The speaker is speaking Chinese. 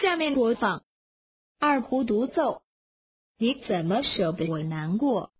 下面播放。二胡独奏。你怎么舍得我难过？